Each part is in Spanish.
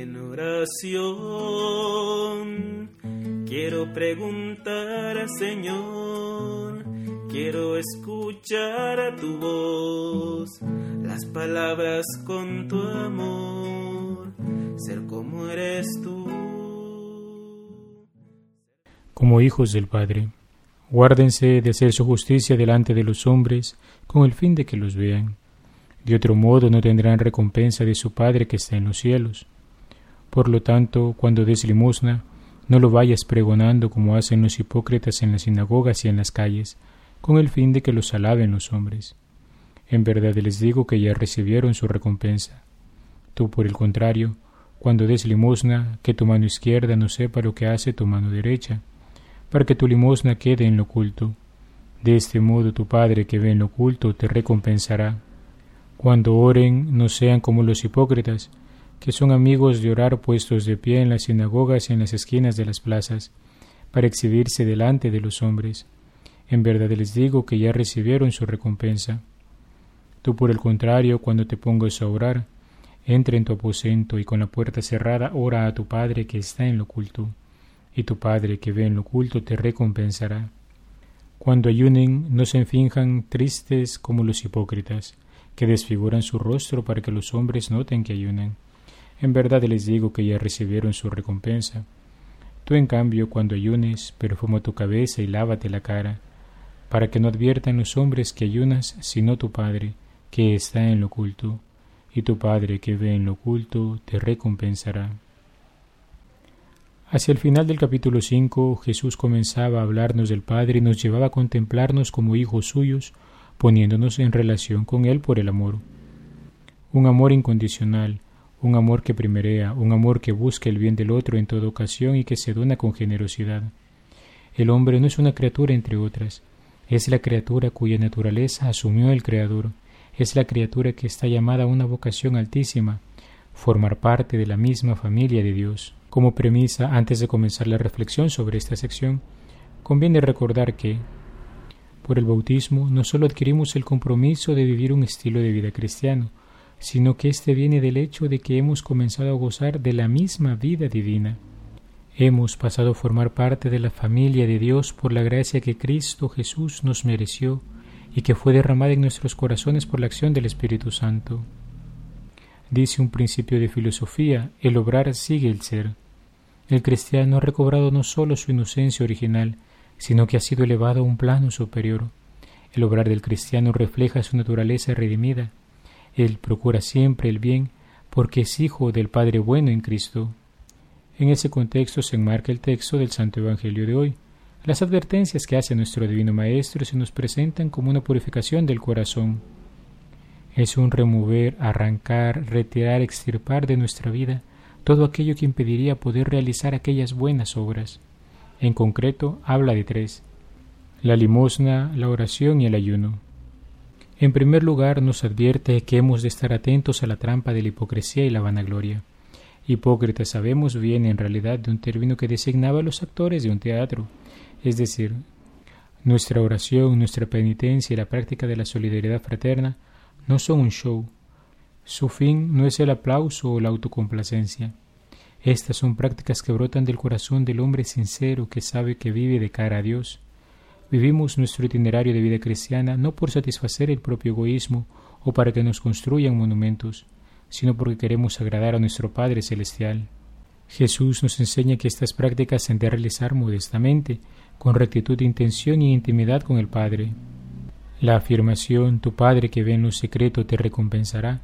En oración quiero preguntar al Señor, quiero escuchar a tu voz, las palabras con tu amor, ser como eres tú. Como hijos del Padre, guárdense de hacer su justicia delante de los hombres con el fin de que los vean. De otro modo no tendrán recompensa de su Padre que está en los cielos. Por lo tanto, cuando des limosna, no lo vayas pregonando como hacen los hipócritas en las sinagogas y en las calles, con el fin de que los alaben los hombres. En verdad les digo que ya recibieron su recompensa. Tú, por el contrario, cuando des limosna, que tu mano izquierda no sepa lo que hace tu mano derecha, para que tu limosna quede en lo oculto. De este modo tu Padre que ve en lo oculto te recompensará. Cuando oren, no sean como los hipócritas, que son amigos de orar puestos de pie en las sinagogas y en las esquinas de las plazas, para exhibirse delante de los hombres. En verdad les digo que ya recibieron su recompensa. Tú, por el contrario, cuando te pongas a orar, entra en tu aposento y con la puerta cerrada ora a tu Padre que está en lo oculto, y tu Padre que ve en lo oculto te recompensará. Cuando ayunen, no se finjan tristes como los hipócritas, que desfiguran su rostro para que los hombres noten que ayunan. En verdad les digo que ya recibieron su recompensa. Tú, en cambio, cuando ayunes, perfuma tu cabeza y lávate la cara, para que no adviertan los hombres que ayunas, sino tu Padre, que está en lo oculto, y tu Padre que ve en lo oculto te recompensará. Hacia el final del capítulo 5, Jesús comenzaba a hablarnos del Padre y nos llevaba a contemplarnos como hijos suyos, poniéndonos en relación con Él por el amor. Un amor incondicional, un amor que primerea, un amor que busca el bien del otro en toda ocasión y que se dona con generosidad. El hombre no es una criatura entre otras, es la criatura cuya naturaleza asumió el Creador, es la criatura que está llamada a una vocación altísima, formar parte de la misma familia de Dios. Como premisa, antes de comenzar la reflexión sobre esta sección, conviene recordar que, por el bautismo, no solo adquirimos el compromiso de vivir un estilo de vida cristiano, sino que éste viene del hecho de que hemos comenzado a gozar de la misma vida divina. Hemos pasado a formar parte de la familia de Dios por la gracia que Cristo Jesús nos mereció y que fue derramada en nuestros corazones por la acción del Espíritu Santo. Dice un principio de filosofía, el obrar sigue el ser. El cristiano ha recobrado no solo su inocencia original, sino que ha sido elevado a un plano superior. El obrar del cristiano refleja su naturaleza redimida, él procura siempre el bien porque es hijo del Padre bueno en Cristo. En ese contexto se enmarca el texto del Santo Evangelio de hoy. Las advertencias que hace nuestro Divino Maestro se nos presentan como una purificación del corazón. Es un remover, arrancar, retirar, extirpar de nuestra vida todo aquello que impediría poder realizar aquellas buenas obras. En concreto, habla de tres la limosna, la oración y el ayuno. En primer lugar, nos advierte que hemos de estar atentos a la trampa de la hipocresía y la vanagloria. Hipócrita, sabemos, viene en realidad de un término que designaba a los actores de un teatro, es decir, nuestra oración, nuestra penitencia y la práctica de la solidaridad fraterna no son un show. Su fin no es el aplauso o la autocomplacencia. Estas son prácticas que brotan del corazón del hombre sincero que sabe que vive de cara a Dios Vivimos nuestro itinerario de vida cristiana no por satisfacer el propio egoísmo o para que nos construyan monumentos, sino porque queremos agradar a nuestro Padre Celestial. Jesús nos enseña que estas prácticas se han de realizar modestamente, con rectitud de intención y intimidad con el Padre. La afirmación Tu Padre que ve en lo secreto te recompensará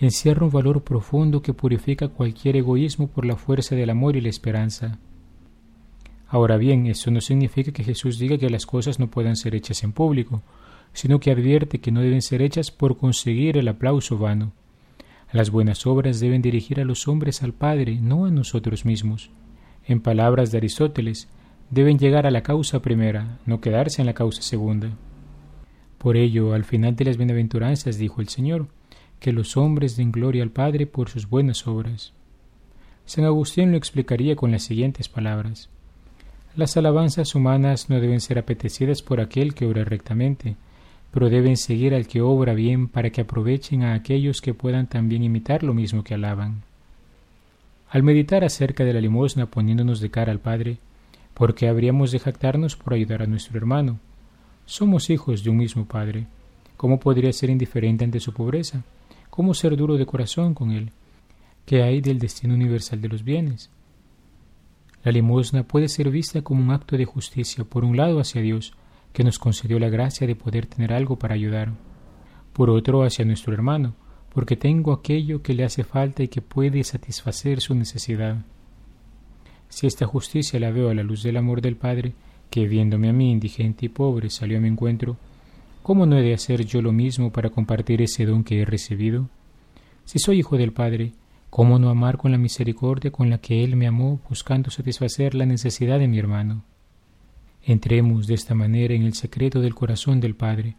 encierra un valor profundo que purifica cualquier egoísmo por la fuerza del amor y la esperanza. Ahora bien, eso no significa que Jesús diga que las cosas no puedan ser hechas en público, sino que advierte que no deben ser hechas por conseguir el aplauso vano. Las buenas obras deben dirigir a los hombres al Padre, no a nosotros mismos. En palabras de Aristóteles, deben llegar a la causa primera, no quedarse en la causa segunda. Por ello, al final de las bienaventuranzas dijo el Señor, que los hombres den gloria al Padre por sus buenas obras. San Agustín lo explicaría con las siguientes palabras. Las alabanzas humanas no deben ser apetecidas por aquel que obra rectamente, pero deben seguir al que obra bien para que aprovechen a aquellos que puedan también imitar lo mismo que alaban. Al meditar acerca de la limosna poniéndonos de cara al Padre, ¿por qué habríamos de jactarnos por ayudar a nuestro hermano? Somos hijos de un mismo Padre. ¿Cómo podría ser indiferente ante su pobreza? ¿Cómo ser duro de corazón con él? ¿Qué hay del destino universal de los bienes? La limosna puede ser vista como un acto de justicia, por un lado hacia Dios, que nos concedió la gracia de poder tener algo para ayudar, por otro hacia nuestro hermano, porque tengo aquello que le hace falta y que puede satisfacer su necesidad. Si esta justicia la veo a la luz del amor del Padre, que viéndome a mí indigente y pobre salió a mi encuentro, ¿cómo no he de hacer yo lo mismo para compartir ese don que he recibido? Si soy hijo del Padre, ¿cómo no amar con la misericordia con la que Él me amó buscando satisfacer la necesidad de mi hermano? Entremos de esta manera en el secreto del corazón del Padre,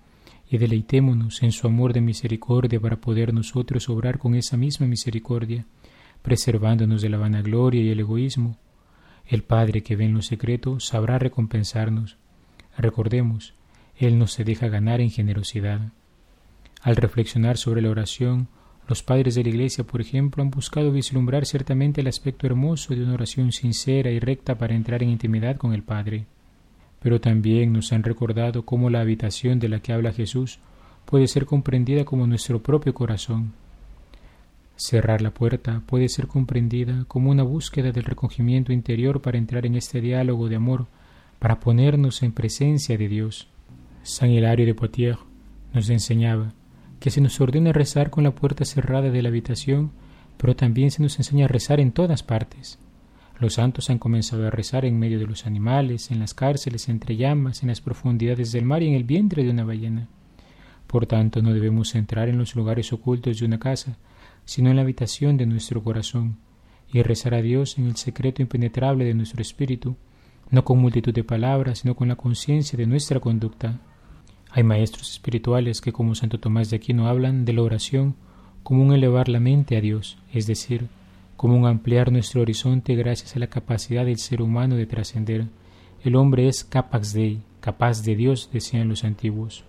y deleitémonos en su amor de misericordia para poder nosotros obrar con esa misma misericordia, preservándonos de la vanagloria y el egoísmo. El Padre que ve en lo secreto sabrá recompensarnos. Recordemos, Él no se deja ganar en generosidad. Al reflexionar sobre la oración, los padres de la Iglesia, por ejemplo, han buscado vislumbrar ciertamente el aspecto hermoso de una oración sincera y recta para entrar en intimidad con el Padre pero también nos han recordado cómo la habitación de la que habla Jesús puede ser comprendida como nuestro propio corazón. Cerrar la puerta puede ser comprendida como una búsqueda del recogimiento interior para entrar en este diálogo de amor, para ponernos en presencia de Dios. San Hilario de Poitiers nos enseñaba que se nos ordena rezar con la puerta cerrada de la habitación, pero también se nos enseña a rezar en todas partes. Los santos han comenzado a rezar en medio de los animales, en las cárceles, entre llamas, en las profundidades del mar y en el vientre de una ballena. Por tanto, no debemos entrar en los lugares ocultos de una casa, sino en la habitación de nuestro corazón, y rezar a Dios en el secreto impenetrable de nuestro espíritu, no con multitud de palabras, sino con la conciencia de nuestra conducta. Hay maestros espirituales que, como Santo Tomás de Aquino, hablan de la oración como un elevar la mente a Dios, es decir, como un ampliar nuestro horizonte gracias a la capacidad del ser humano de trascender. El hombre es capax de, capaz de Dios, decían los antiguos.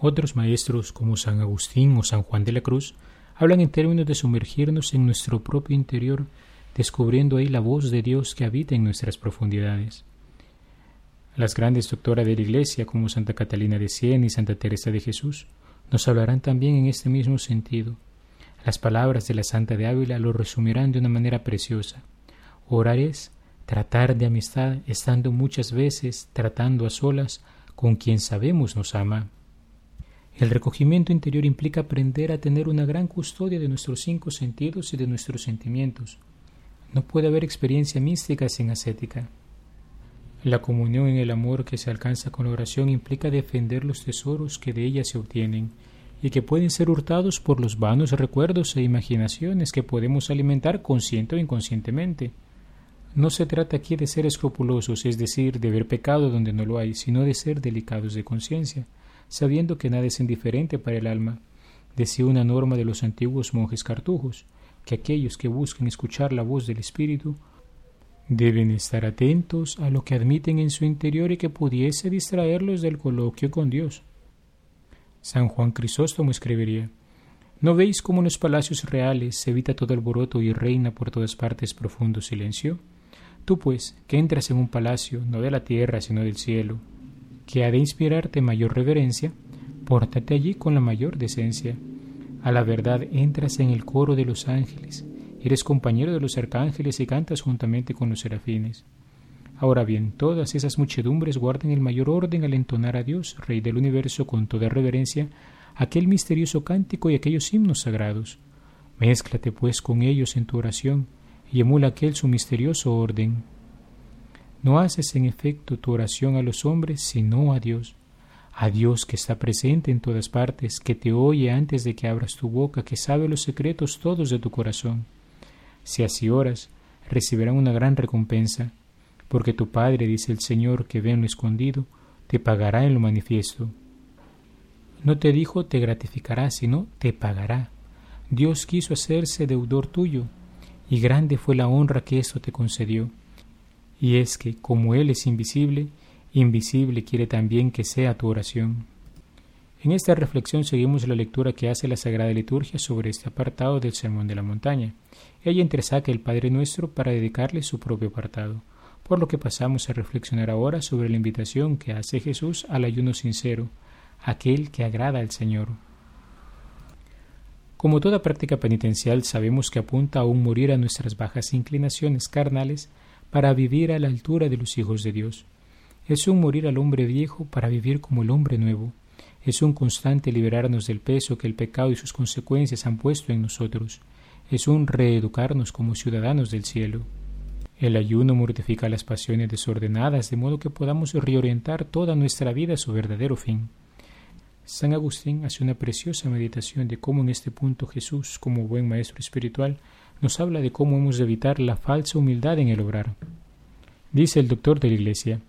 Otros maestros, como San Agustín o San Juan de la Cruz, hablan en términos de sumergirnos en nuestro propio interior, descubriendo ahí la voz de Dios que habita en nuestras profundidades. Las grandes doctoras de la Iglesia, como Santa Catalina de Siena y Santa Teresa de Jesús, nos hablarán también en este mismo sentido, las palabras de la Santa de Ávila lo resumirán de una manera preciosa. Orar es tratar de amistad estando muchas veces tratando a solas con quien sabemos nos ama. El recogimiento interior implica aprender a tener una gran custodia de nuestros cinco sentidos y de nuestros sentimientos. No puede haber experiencia mística sin ascética. La comunión en el amor que se alcanza con la oración implica defender los tesoros que de ella se obtienen y que pueden ser hurtados por los vanos recuerdos e imaginaciones que podemos alimentar consciente o inconscientemente. No se trata aquí de ser escrupulosos, es decir, de ver pecado donde no lo hay, sino de ser delicados de conciencia, sabiendo que nada es indiferente para el alma. Decía una norma de los antiguos monjes cartujos, que aquellos que buscan escuchar la voz del Espíritu deben estar atentos a lo que admiten en su interior y que pudiese distraerlos del coloquio con Dios. San Juan Crisóstomo escribiría ¿No veis cómo en los palacios reales se evita todo alboroto y reina por todas partes profundo silencio? Tú, pues, que entras en un palacio, no de la tierra, sino del cielo, que ha de inspirarte mayor reverencia, pórtate allí con la mayor decencia. A la verdad entras en el coro de los ángeles, eres compañero de los arcángeles y cantas juntamente con los serafines. Ahora bien, todas esas muchedumbres guardan el mayor orden al entonar a Dios, Rey del universo, con toda reverencia, aquel misterioso cántico y aquellos himnos sagrados. Mézclate pues con ellos en tu oración y emula aquel su misterioso orden. No haces en efecto tu oración a los hombres, sino a Dios, a Dios que está presente en todas partes, que te oye antes de que abras tu boca, que sabe los secretos todos de tu corazón. Si así oras, recibirán una gran recompensa porque tu Padre, dice el Señor, que ve en lo escondido, te pagará en lo manifiesto. No te dijo te gratificará, sino te pagará. Dios quiso hacerse deudor tuyo, y grande fue la honra que esto te concedió. Y es que, como Él es invisible, invisible quiere también que sea tu oración. En esta reflexión seguimos la lectura que hace la Sagrada Liturgia sobre este apartado del Sermón de la Montaña. Ella entresaca el Padre Nuestro para dedicarle su propio apartado, por lo que pasamos a reflexionar ahora sobre la invitación que hace Jesús al ayuno sincero, aquel que agrada al Señor. Como toda práctica penitencial sabemos que apunta a un morir a nuestras bajas inclinaciones carnales para vivir a la altura de los hijos de Dios. Es un morir al hombre viejo para vivir como el hombre nuevo. Es un constante liberarnos del peso que el pecado y sus consecuencias han puesto en nosotros. Es un reeducarnos como ciudadanos del cielo. El ayuno mortifica las pasiones desordenadas de modo que podamos reorientar toda nuestra vida a su verdadero fin. San Agustín hace una preciosa meditación de cómo en este punto Jesús, como buen maestro espiritual, nos habla de cómo hemos de evitar la falsa humildad en el obrar. Dice el doctor de la Iglesia,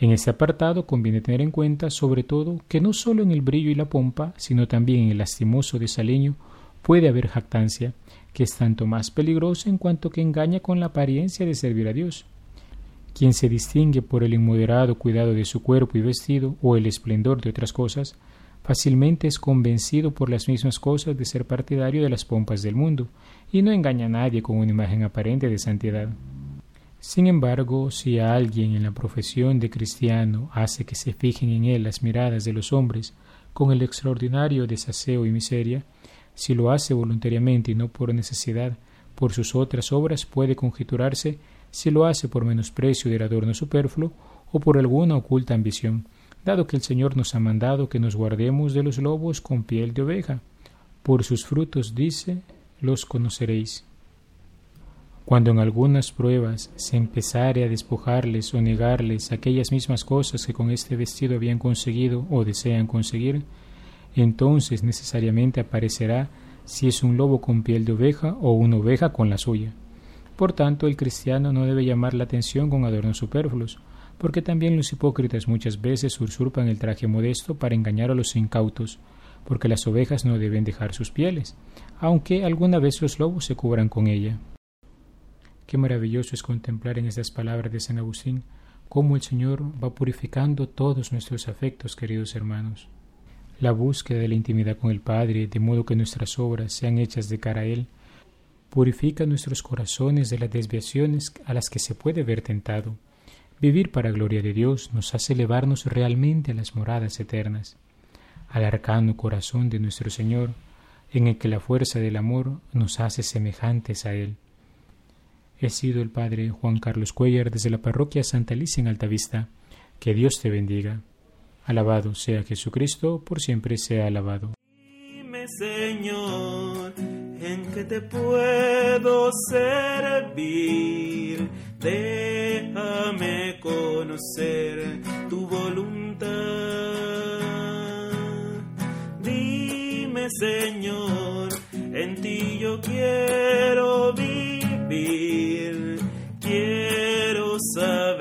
en este apartado conviene tener en cuenta, sobre todo, que no solo en el brillo y la pompa, sino también en el lastimoso desaleño, puede haber jactancia, que es tanto más peligrosa en cuanto que engaña con la apariencia de servir a Dios. Quien se distingue por el inmoderado cuidado de su cuerpo y vestido o el esplendor de otras cosas, fácilmente es convencido por las mismas cosas de ser partidario de las pompas del mundo, y no engaña a nadie con una imagen aparente de santidad. Sin embargo, si a alguien en la profesión de cristiano hace que se fijen en él las miradas de los hombres con el extraordinario desaseo y miseria, si lo hace voluntariamente y no por necesidad, por sus otras obras puede conjeturarse si lo hace por menosprecio del adorno superfluo o por alguna oculta ambición, dado que el Señor nos ha mandado que nos guardemos de los lobos con piel de oveja. Por sus frutos, dice, los conoceréis. Cuando en algunas pruebas se empezare a despojarles o negarles aquellas mismas cosas que con este vestido habían conseguido o desean conseguir, entonces necesariamente aparecerá si es un lobo con piel de oveja o una oveja con la suya. Por tanto, el cristiano no debe llamar la atención con adornos superfluos, porque también los hipócritas muchas veces usurpan el traje modesto para engañar a los incautos, porque las ovejas no deben dejar sus pieles, aunque alguna vez los lobos se cubran con ella. Qué maravilloso es contemplar en estas palabras de San Agustín cómo el Señor va purificando todos nuestros afectos, queridos hermanos. La búsqueda de la intimidad con el Padre, de modo que nuestras obras sean hechas de cara a Él, purifica nuestros corazones de las desviaciones a las que se puede ver tentado Vivir para gloria de Dios nos hace elevarnos realmente a las moradas eternas, al arcano corazón de nuestro Señor, en el que la fuerza del amor nos hace semejantes a Él. He sido el Padre Juan Carlos Cuellar desde la parroquia Santa Alicia en Altavista. Que Dios te bendiga. Alabado sea Jesucristo, por siempre sea alabado. Dime, Señor, en que te puedo servir déjame conocer tu voluntad. Dime, Señor, en ti yo quiero vivir, quiero